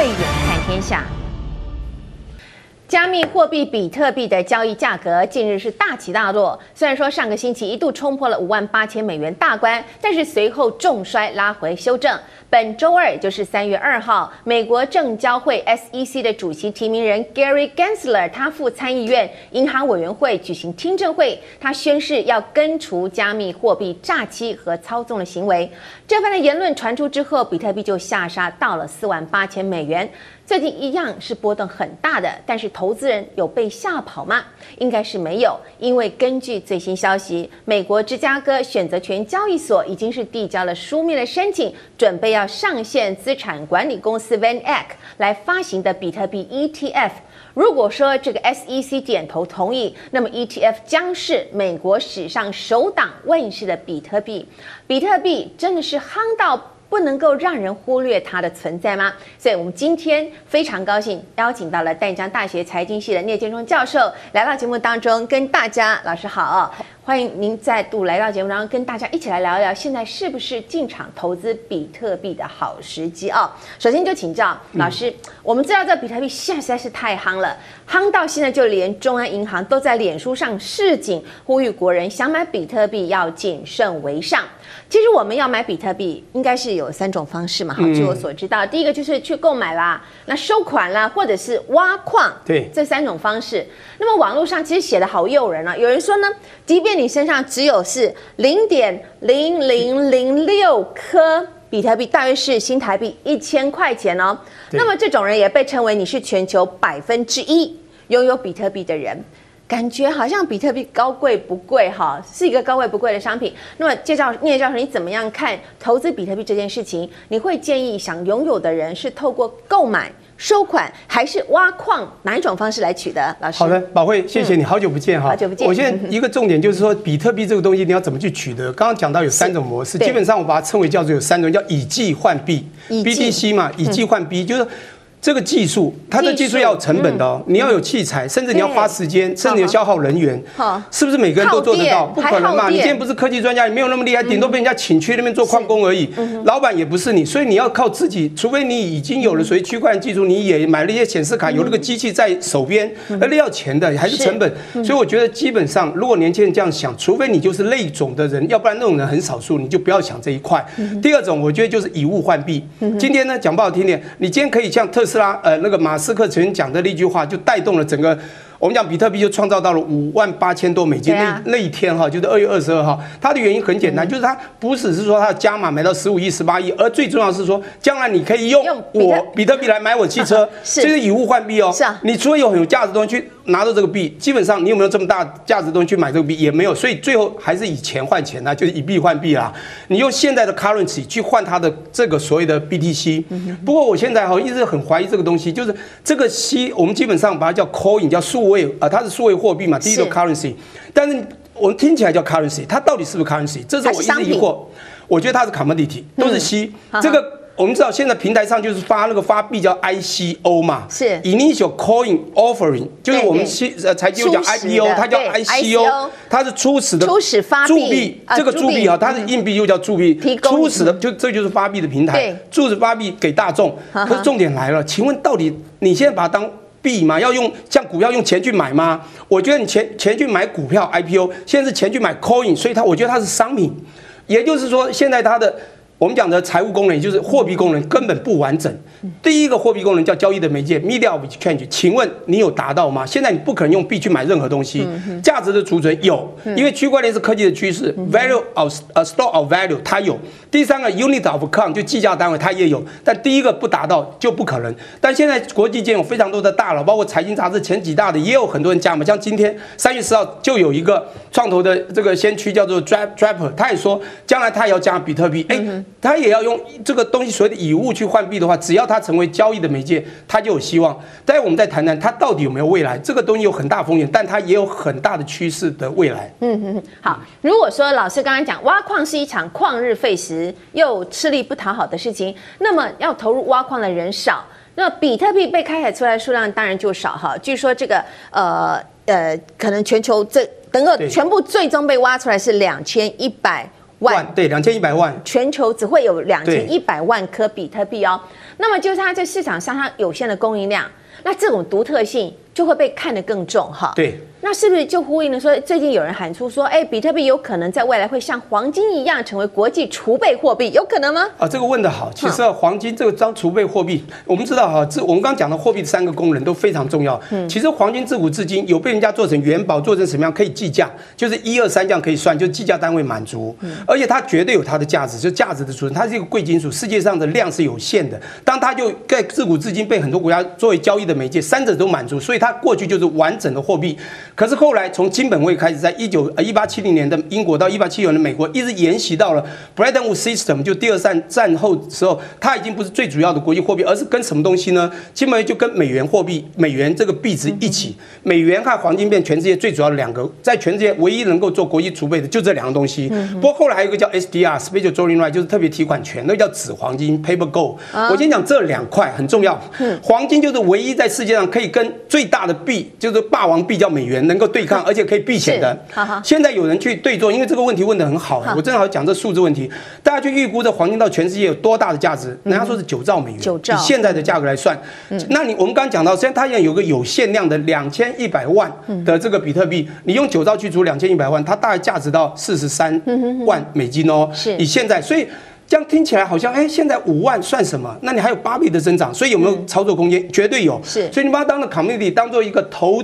慧眼看天下。加密货币比特币的交易价格近日是大起大落，虽然说上个星期一度冲破了五万八千美元大关，但是随后重摔拉回修正。本周二，也就是三月二号，美国证交会 SEC 的主席提名人 Gary Gensler，他赴参议院银行委员会举行听证会，他宣誓要根除加密货币诈欺和操纵的行为。这番的言论传出之后，比特币就下杀到了四万八千美元。最近一样是波动很大的，但是投资人有被吓跑吗？应该是没有，因为根据最新消息，美国芝加哥选择权交易所已经是递交了书面的申请，准备要上线资产管理公司 VanEck 来发行的比特币 ETF。如果说这个 SEC 点头同意，那么 ETF 将是美国史上首档问世的比特币。比特币真的是夯到。不能够让人忽略它的存在吗？所以，我们今天非常高兴邀请到了淡江大学财经系的聂建中教授来到节目当中，跟大家老师好，欢迎您再度来到节目当中，跟大家一起来聊一聊，现在是不是进场投资比特币的好时机啊？首先就请教老师，我们知道这比特币现在实在是太夯了，夯到现在就连中央银行都在脸书上示警，呼吁国人想买比特币要谨慎为上。其实我们要买比特币，应该是有三种方式嘛。好，据我所知道，第一个就是去购买啦，那收款啦，或者是挖矿，对，这三种方式。那么网络上其实写的好诱人啊，有人说呢，即便你身上只有是零点零零零六颗比特币，大约是新台币一千块钱哦。那么这种人也被称为你是全球百分之一拥有比特币的人。感觉好像比特币高贵不贵哈，是一个高贵不贵的商品。那么介绍聂教授，你怎么样看投资比特币这件事情？你会建议想拥有的人是透过购买、收款，还是挖矿哪一种方式来取得？老师，好的，宝慧，谢谢你，好久不见哈，好久不见。我现在一个重点就是说，比特币这个东西你要怎么去取得？刚刚讲到有三种模式，基本上我把它称为叫做有三种，叫以币换币，BTC 嘛，以币换币就是。这个技术，它的技术要有成本的哦，你要有器材，甚至你要花时间，甚至要消耗人员，是不是每个人都做得到？不可能嘛！你今天不是科技专家，你没有那么厉害，顶多被人家请去那边做矿工而已。老板也不是你，所以你要靠自己，除非你已经有了所谓区块链技术，你也买了一些显示卡，有那个机器在手边，而那要钱的还是成本。所以我觉得基本上，如果年轻人这样想，除非你就是那种的人，要不然那种人很少数，你就不要想这一块。第二种，我觉得就是以物换币。今天呢，讲不好听点，你今天可以像特斯拉，呃，那个马斯克曾经讲的那句话，就带动了整个。我们讲比特币就创造到了五万八千多美金那那一天哈，就是二月二十二号。它的原因很简单，就是它不只是说它的加码买到十五亿、十八亿，而最重要是说，将来你可以用我比特币来买我汽车，这是以物换币哦。是啊。你除了有很有价值的东西去拿到这个币，基本上你有没有这么大价值的东西去买这个币也没有，所以最后还是以钱换钱呐，就是以币换币啦。你用现在的 currency 去换它的这个所谓的 BTC。不过我现在哈一直很怀疑这个东西，就是这个 C 我们基本上把它叫 coin，叫数。位啊，它是数位货币嘛，第一个 currency，但是我们听起来叫 currency，它到底是不是 currency？这是我一直疑惑。我觉得它是 commodity，都是 C。这个我们知道，现在平台上就是发那个发币叫 ICO 嘛，是 initial coin offering，就是我们新呃财经讲 IPO，它叫 ICO，它是初始的初始发币，这个铸币啊，它是硬币又叫铸币，初始的就这就是发币的平台，初始发币给大众。可是重点来了，请问到底你现在把它当？币嘛，要用像股票用钱去买吗？我觉得你钱钱去买股票 IPO，现在是钱去买 coin，所以它我觉得它是商品，也就是说现在它的。我们讲的财务功能，也就是货币功能，根本不完整。第一个货币功能叫交易的媒介 （media of exchange），请问你有达到吗？现在你不可能用币去买任何东西。价值的储存有，因为区块链是科技的趋势。Value of a store of value 它有。第三个 unit of account 就计价单位它也有，但第一个不达到就不可能。但现在国际间有非常多的大佬，包括财经杂志前几大的也有很多人加嘛。像今天三月十号就有一个创投的这个先驱叫做 Draper，他也说将来他也要加比特币。哎。他也要用这个东西，所谓的以物去换币的话，只要它成为交易的媒介，它就有希望。待会我们再谈谈它到底有没有未来。这个东西有很大风险，但它也有很大的趋势的未来。嗯嗯嗯。好，如果说老师刚刚讲挖矿是一场旷日费时又吃力不讨好的事情，那么要投入挖矿的人少，那比特币被开采出来的数量当然就少哈。据说这个呃呃，可能全球这等个全部最终被挖出来是两千一百。万，对，两千一百万，全球只会有两千一百万颗比特币哦。那么就是它在市场上它有限的供应量，那这种独特性就会被看得更重哈。对。那是不是就呼应了说，最近有人喊出说，哎，比特币有可能在未来会像黄金一样成为国际储备货币，有可能吗？啊，这个问得好。其实啊，黄金这个当储备货币，我们知道哈，这我们刚刚讲的货币的三个功能都非常重要。嗯，其实黄金自古至今有被人家做成元宝，做成什么样可以计价，就是一二三这样可以算，就计价单位满足。嗯，而且它绝对有它的价值，就价值的储存，它是一个贵金属，世界上的量是有限的。当它就在自古至今被很多国家作为交易的媒介，三者都满足，所以它过去就是完整的货币。可是后来从金本位开始，在一九呃一八七零年的英国到一八七九年的美国，一直沿袭到了 Bretton Woods System，就第二战战后时候，它已经不是最主要的国际货币，而是跟什么东西呢？金本位就跟美元货币、美元这个币值一起，美元和黄金变全世界最主要的两个，在全世界唯一能够做国际储备的就这两个东西。不过后来还有一个叫 SDR（Special Drawing Right），就是特别提款权，那个叫纸黄金 （Paper Gold）。我先讲这两块很重要。黄金就是唯一在世界上可以跟最大的币，就是霸王币叫美元，能够对抗，而且。可以避险的。现在有人去对做，因为这个问题问得很好，我正好讲这数字问题。大家去预估这黄金到全世界有多大的价值？人家说是九兆美元，以现在的价格来算。那你我们刚刚讲到，虽然它现在有个有限量的两千一百万的这个比特币，你用九兆去除两千一百万，它大概价值到四十三万美金哦。是，以现在，所以这样听起来好像，哎，现在五万算什么？那你还有八倍的增长，所以有没有操作空间？绝对有。是，所以你把它当做 community，当做一个投。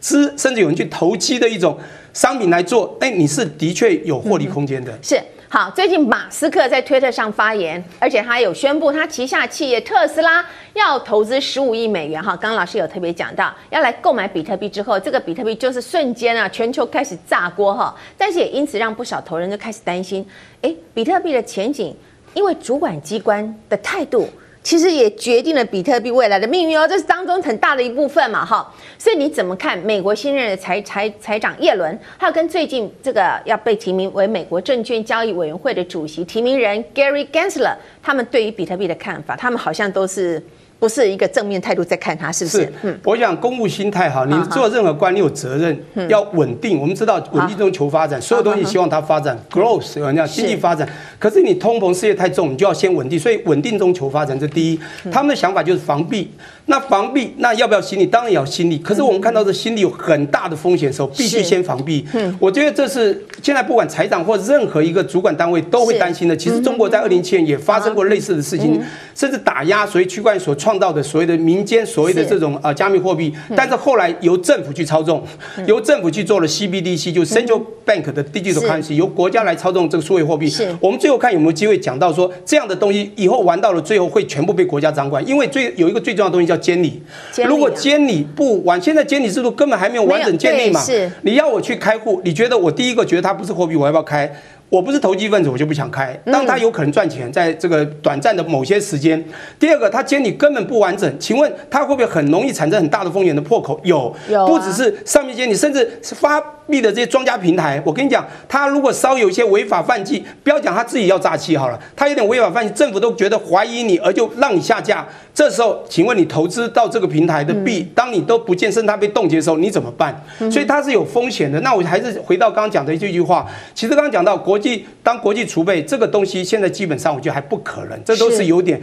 资甚至有人去投机的一种商品来做，哎，你是的确有获利空间的。是好，最近马斯克在推特上发言，而且他有宣布他旗下企业特斯拉要投资十五亿美元。哈，刚刚老师有特别讲到，要来购买比特币之后，这个比特币就是瞬间啊，全球开始炸锅哈。但是也因此让不少投人就开始担心，哎，比特币的前景，因为主管机关的态度。其实也决定了比特币未来的命运哦，这是当中很大的一部分嘛，哈。所以你怎么看美国新任的财财财长耶伦，还有跟最近这个要被提名为美国证券交易委员会的主席提名人 Gary Gensler，他们对于比特币的看法，他们好像都是。不是一个正面态度在看他，是不是？我想公务心态哈，你做任何官，你有责任要稳定。我们知道稳定中求发展，所有东西希望它发展，growth，有人讲经济发展。可是你通膨事业太重，你就要先稳定。所以稳定中求发展，这第一。他们的想法就是防避。那防避，那要不要心理？当然也要心理。可是我们看到这心理有很大的风险的时候，必须先防避。嗯，我觉得这是现在不管财长或任何一个主管单位都会担心的。其实中国在二零一七年也发生过类似的事情，甚至打压所以区块链所创造的所谓的民间所谓的这种呃加密货币，但是后来由政府去操纵，由政府去做了 CBDC，就是 Central Bank 的 Digital Currency，由国家来操纵这个数位货币。我们最后看有没有机会讲到说这样的东西以后玩到了最后会全部被国家掌管，因为最有一个最重要的东西叫监理。如果监理不完，现在监理制度根本还没有完整建立嘛？是，你要我去开户，你觉得我第一个觉得它不是货币，我要不要开？我不是投机分子，我就不想开。当他有可能赚钱，在这个短暂的某些时间。第二个，他监理根本不完整，请问他会不会很容易产生很大的风险的破口？有，有，不只是上面监理，甚至是发币的这些庄家平台。我跟你讲，他如果稍有一些违法犯纪，不要讲他自己要诈欺好了，他有点违法犯纪，政府都觉得怀疑你，而就让你下架。这时候，请问你投资到这个平台的币，当你都不见，甚至它被冻结的时候，你怎么办？所以它是有风险的。那我还是回到刚刚讲的这句话，其实刚刚讲到国。国际当国际储备这个东西，现在基本上我觉得还不可能，这都是有点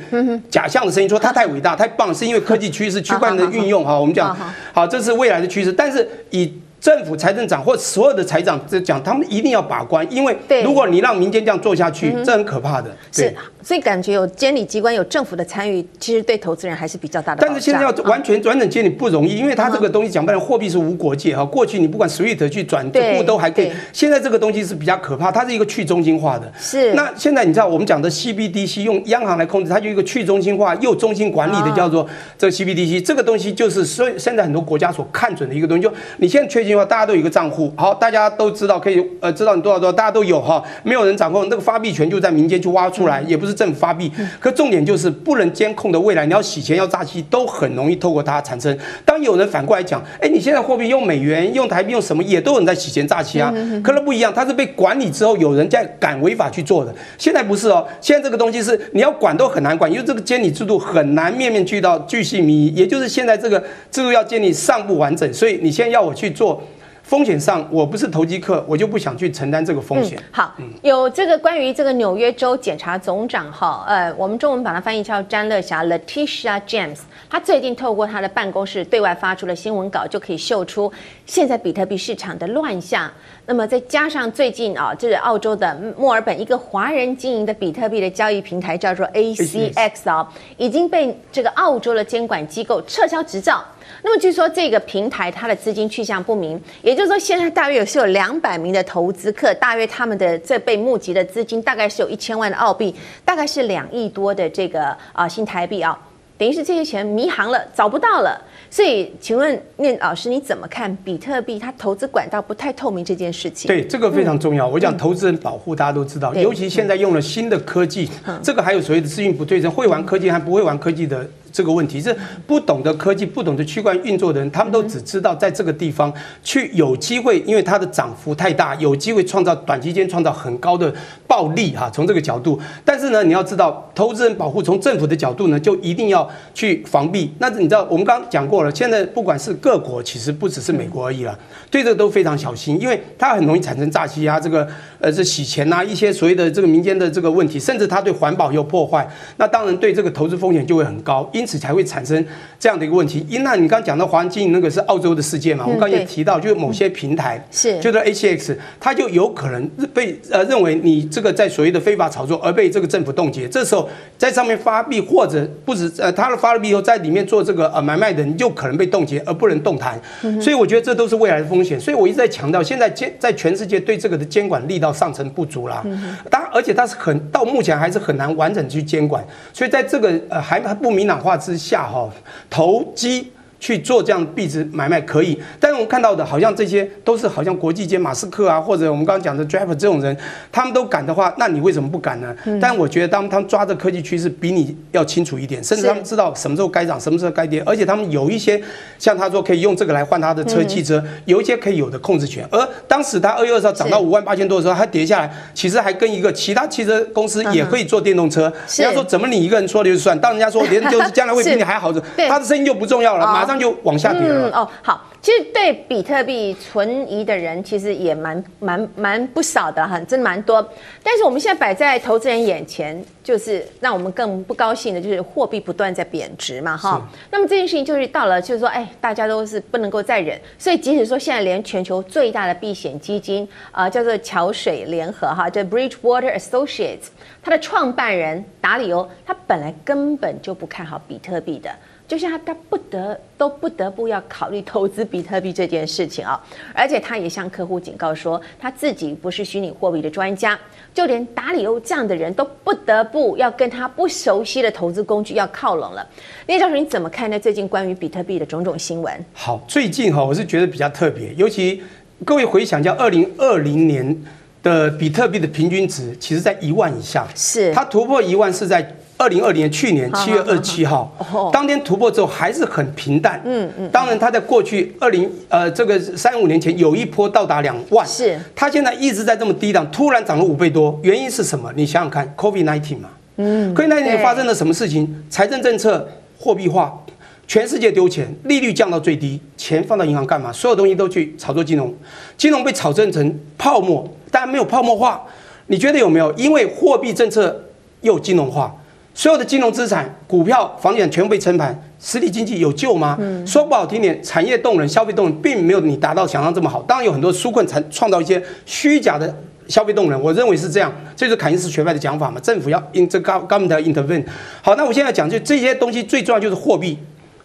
假象的声音，说它太伟大、太棒，是因为科技趋势、区块链的运用哈。我们讲好，这是未来的趋势，但是以。政府财政长或所有的财长在讲，他们一定要把关，因为如果你让民间这样做下去，这很可怕的。是，所以感觉有监理机关、有政府的参与，其实对投资人还是比较大的。但是现在要完全转整监理不容易，因为它这个东西讲白了，货币是无国界哈。过去你不管 SWIFT 去转户都还可以，现在这个东西是比较可怕，它是一个去中心化的。是。那现在你知道我们讲的 CBDC 用央行来控制，它就一个去中心化又中心管理的，叫做这个 CBDC。这个东西就是所以现在很多国家所看准的一个东西，就你现在确定大家都有一个账户。好，大家都知道可以呃知道你多少多少，大家都有哈，没有人掌控那个发币权就在民间去挖出来，也不是政府发币。可重点就是不能监控的未来，你要洗钱要诈欺都很容易透过它产生。当有人反过来讲，哎，你现在货币用美元、用台币、用什么也都有人在洗钱诈欺啊，可能不一样，它是被管理之后有人在敢违法去做的。现在不是哦，现在这个东西是你要管都很难管，因为这个监理制度很难面面俱到、巨细靡遗，也就是现在这个制度要建立尚不完整，所以你现在要我去做。风险上，我不是投机客，我就不想去承担这个风险。好，有这个关于这个纽约州检察总长哈，呃，我们中文把它翻译叫詹乐霞 （Latisha James，他最近透过他的办公室对外发出了新闻稿，就可以秀出现在比特币市场的乱象。那么再加上最近啊，这、就是澳洲的墨尔本一个华人经营的比特币的交易平台叫做 ACX 啊，已经被这个澳洲的监管机构撤销执照。那么据说这个平台它的资金去向不明，也就是说现在大约有是有两百名的投资客，大约他们的这被募集的资金大概是有一千万的澳币，大概是两亿多的这个啊新台币啊，等于是这些钱迷航了，找不到了。所以，请问念老师，你怎么看比特币它投资管道不太透明这件事情？对，这个非常重要。嗯、我讲投资人保护，大家都知道，尤其现在用了新的科技，嗯、这个还有所谓的资讯不对称，会玩科技还不会玩科技的。这个问题是不懂得科技、不懂得区块运作的人，他们都只知道在这个地方去有机会，因为它的涨幅太大，有机会创造短期间创造很高的暴利哈。从这个角度，但是呢，你要知道，投资人保护从政府的角度呢，就一定要去防避。那你知道，我们刚刚讲过了，现在不管是各国，其实不只是美国而已了，对这个都非常小心，因为它很容易产生诈欺啊，这个呃这洗钱呐，一些所谓的这个民间的这个问题，甚至它对环保有破坏，那当然对这个投资风险就会很高。因此才会产生这样的一个问题。因那你刚刚讲到华人经营那个是澳洲的事件嘛？我刚刚也提到，就是某些平台是，就是 ACX，它就有可能被呃认为你这个在所谓的非法炒作而被这个政府冻结。这时候在上面发币或者不止呃，他的发了币以后在里面做这个呃买卖的，你就可能被冻结而不能动弹。所以我觉得这都是未来的风险。所以我一直在强调，现在监在全世界对这个的监管力道上层不足啦。当然，而且它是很到目前还是很难完整去监管。所以在这个呃还还不明朗化之下。下哈投机。去做这样币值买卖可以，但是我们看到的好像这些都是好像国际间马斯克啊，或者我们刚刚讲的 Draper 这种人，他们都敢的话，那你为什么不敢呢？嗯、但我觉得当他们抓着科技趋势比你要清楚一点，甚至他们知道什么时候该涨，什么时候该跌，而且他们有一些像他说可以用这个来换他的车汽车，有一些可以有的控制权。而当时他二月二十号涨到五万八千多的时候，他跌下来，其实还跟一个其他汽车公司也可以做电动车。人家说怎么你一个人说了就算，当人家说连就是将来会比你还好，他的声音就不重要了，马上就往下跌了。嗯哦，好，其实对比特币存疑的人其实也蛮蛮蛮不少的哈，真的蛮多。但是我们现在摆在投资人眼前，就是让我们更不高兴的，就是货币不断在贬值嘛哈。那么这件事情就是到了，就是说，哎，大家都是不能够再忍，所以即使说现在连全球最大的避险基金啊、呃，叫做桥水联合哈，叫 Bridgewater Associates，它的创办人达里欧，他本来根本就不看好比特币的。就像他，他不得都不得不要考虑投资比特币这件事情啊，而且他也向客户警告说，他自己不是虚拟货币的专家，就连达里欧这样的人都不得不要跟他不熟悉的投资工具要靠拢了。聂教授，你怎么看呢最近关于比特币的种种新闻？好，最近哈，我是觉得比较特别，尤其各位回想一下，二零二零年的比特币的平均值，其实在一万以下，是它突破一万是在。二零二零年去年七月二十七号，当天突破之后还是很平淡。嗯嗯。当然，它在过去二零呃这个三五年前有一波到达两万。是。它现在一直在这么低档，突然涨了五倍多，原因是什么？你想想看，COVID nineteen 嘛。嗯。COVID nineteen 发生了什么事情？财政政策货币化，全世界丢钱，利率降到最低，钱放到银行干嘛？所有东西都去炒作金融，金融被炒成成泡沫，但没有泡沫化。你觉得有没有？因为货币政策又金融化。所有的金融资产、股票、房地产全部被撑盘，实体经济有救吗？嗯、说不好听点，产业动能、消费动能并没有你达到想象这么好。当然有很多纾困才创造一些虚假的消费动能，我认为是这样。这就是凯恩斯学派的讲法嘛，政府要 in 这 government intervene。好，那我现在讲就这些东西最重要就是货币。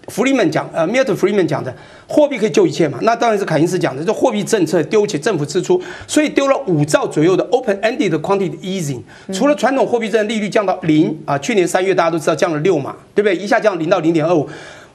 弗里曼讲，呃，Milton Friedman 讲的，货币可以救一切嘛？那当然是凯因斯讲的，这货币政策丢起政府支出，所以丢了五兆左右的 open-ended quantitative easing。除了传统货币政策利率降到零啊，去年三月大家都知道降了六嘛，对不对？一下降零到零点二五，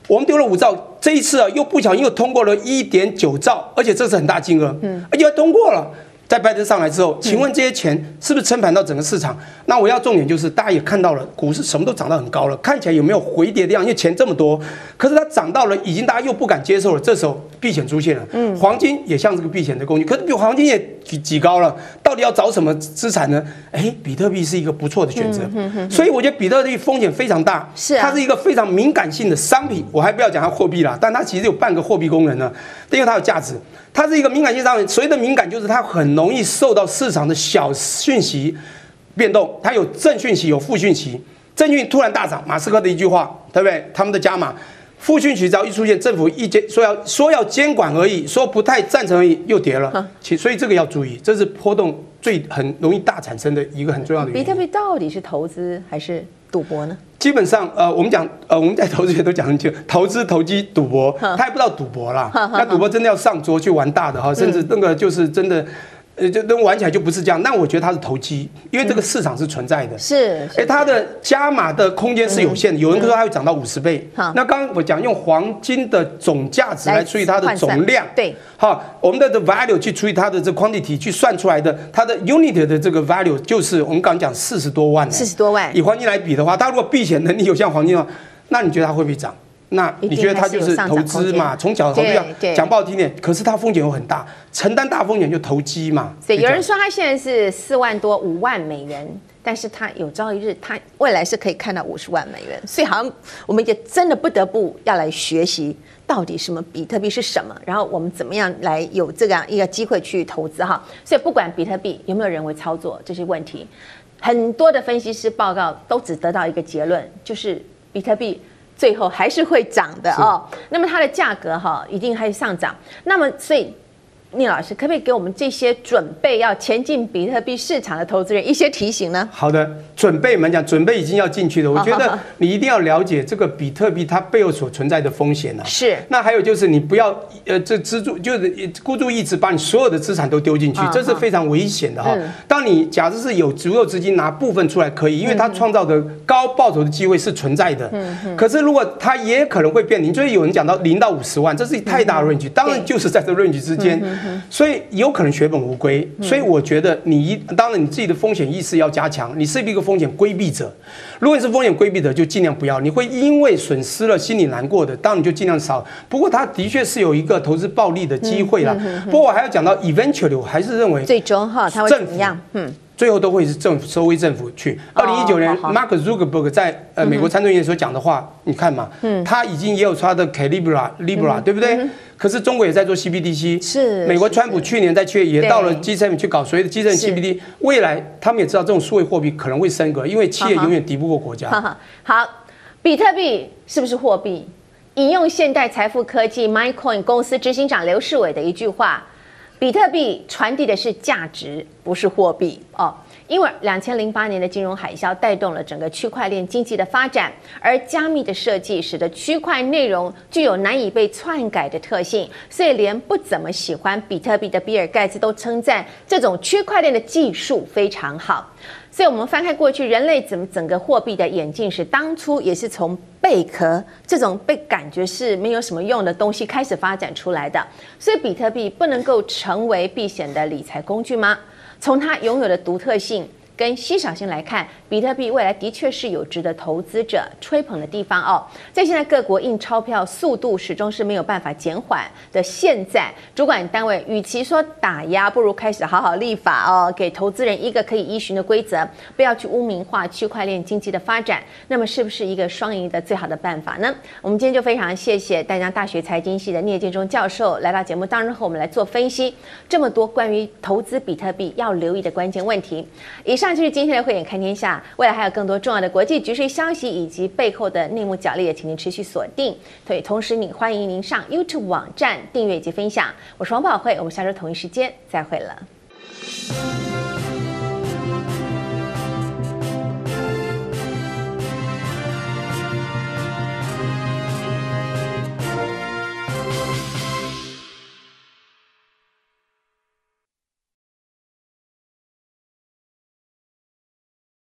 我们丢了五兆，这一次啊又不小心又通过了一点九兆，而且这是很大金额，嗯，而且还通过了。在拜登上来之后，请问这些钱是不是撑盘到整个市场？那我要重点就是，大家也看到了，股市什么都涨到很高了，看起来有没有回跌的样？因为钱这么多，可是它涨到了，已经大家又不敢接受了。这时候避险出现了，嗯，黄金也像这个避险的工具，可是比黄金也挤挤高了，到底要找什么资产呢？哎，比特币是一个不错的选择。嗯嗯嗯、所以我觉得比特币风险非常大，是、啊，它是一个非常敏感性的商品。我还不要讲它货币啦，但它其实有半个货币功能呢，因为它有价值。它是一个敏感性商品，所谓的敏感就是它很容易受到市场的小讯息变动，它有正讯息，有负讯息。正讯突然大涨，马斯克的一句话，对不对？他们的加码。负讯息只要一出现，政府一监说要说要监管而已，说不太赞成而已，又跌了。其所以这个要注意，这是波动最很容易大产生的一个很重要的原因。比特币到底是投资还是赌博呢？基本上，呃，我们讲，呃，我们在投资界都讲很久，投资、投机、赌博，他还不知道赌博啦。那赌博真的要上桌去玩大的哈，甚至那个就是真的。呃，就那玩起来就不是这样。那我觉得它是投机，因为这个市场是存在的。是。哎，它的加码的空间是有限的。有人说它会涨到五十倍。好。那刚刚我讲用黄金的总价值来除以它的总量。对。好，我们的的 value 去除以它的这 quantity 去算出来的，它的 unit 的这个 value 就是我们刚刚讲四十多万。四十多万。以黄金来比的话，它如果避险能力有像黄金的话，那你觉得它会不会涨？那你觉得它就是投资嘛？从小投资讲不好听点，可是它风险又很大，承担大风险就投机嘛。对，有人说它现在是四万多五万美元，但是它有朝一日它未来是可以看到五十万美元，所以好像我们也真的不得不要来学习到底什么比特币是什么，然后我们怎么样来有这样一个机会去投资哈。所以不管比特币有没有人为操作这些问题，很多的分析师报告都只得到一个结论，就是比特币。最后还是会涨的哦，那么它的价格哈一定还是上涨，那么所以。聂老师，可不可以给我们这些准备要前进比特币市场的投资人一些提醒呢？好的，准备我们讲，准备已经要进去了。我觉得你一定要了解这个比特币它背后所存在的风险呢。是。那还有就是你不要呃这资助就是孤注一掷把你所有的资产都丢进去，这是非常危险的哈。当你假设是有足够资金拿部分出来可以，因为它创造的高报酬的机会是存在的。嗯。可是如果它也可能会变零，就是有人讲到零到五十万，这是太大的 range，当然就是在这 range 之间。所以有可能血本无归，所以我觉得你一当然你自己的风险意识要加强，你是一个风险规避者。如果你是风险规避者，就尽量不要。你会因为损失了心里难过的，当然你就尽量少。不过它的确是有一个投资暴利的机会啦。不过我还要讲到 eventually，我还是认为最终哈，它会怎么样？嗯。最后都会是政府收归政府去。二零一九年，Mark Zuckerberg 在呃美国参众议院所讲的话，你看嘛，他已经也有他的 Calibra Libra，对不对？可是中国也在做 CBDC，是。美国川普去年在七月也到了 G7 去搞所谓的 G7 CBDC，未来他们也知道这种数位货币可能会升格，因为企业永远敌不过国家。好，比特币是不是货币？引用现代财富科技 MaiCoin 公司执行长刘世伟的一句话。比特币传递的是价值，不是货币哦。因为两千零八年的金融海啸带动了整个区块链经济的发展，而加密的设计使得区块内容具有难以被篡改的特性，所以连不怎么喜欢比特币的比尔盖茨都称赞这种区块链的技术非常好。所以，我们翻开过去，人类怎么整个货币的演进史，当初也是从贝壳这种被感觉是没有什么用的东西开始发展出来的。所以，比特币不能够成为避险的理财工具吗？从它拥有的独特性。跟稀少性来看，比特币未来的确是有值得投资者吹捧的地方哦。在现在各国印钞票速度始终是没有办法减缓的现在，主管单位与其说打压，不如开始好好立法哦，给投资人一个可以依循的规则，不要去污名化区块链经济的发展。那么是不是一个双赢的最好的办法呢？我们今天就非常谢谢淡江大学财经系的聂建中教授来到节目当中和我们来做分析，这么多关于投资比特币要留意的关键问题。以上就是今天的慧眼看天下，未来还有更多重要的国际局势消息以及背后的内幕角力，也请您持续锁定。对，同时你欢迎您上 YouTube 网站订阅以及分享。我是王宝慧，我们下周同一时间再会了。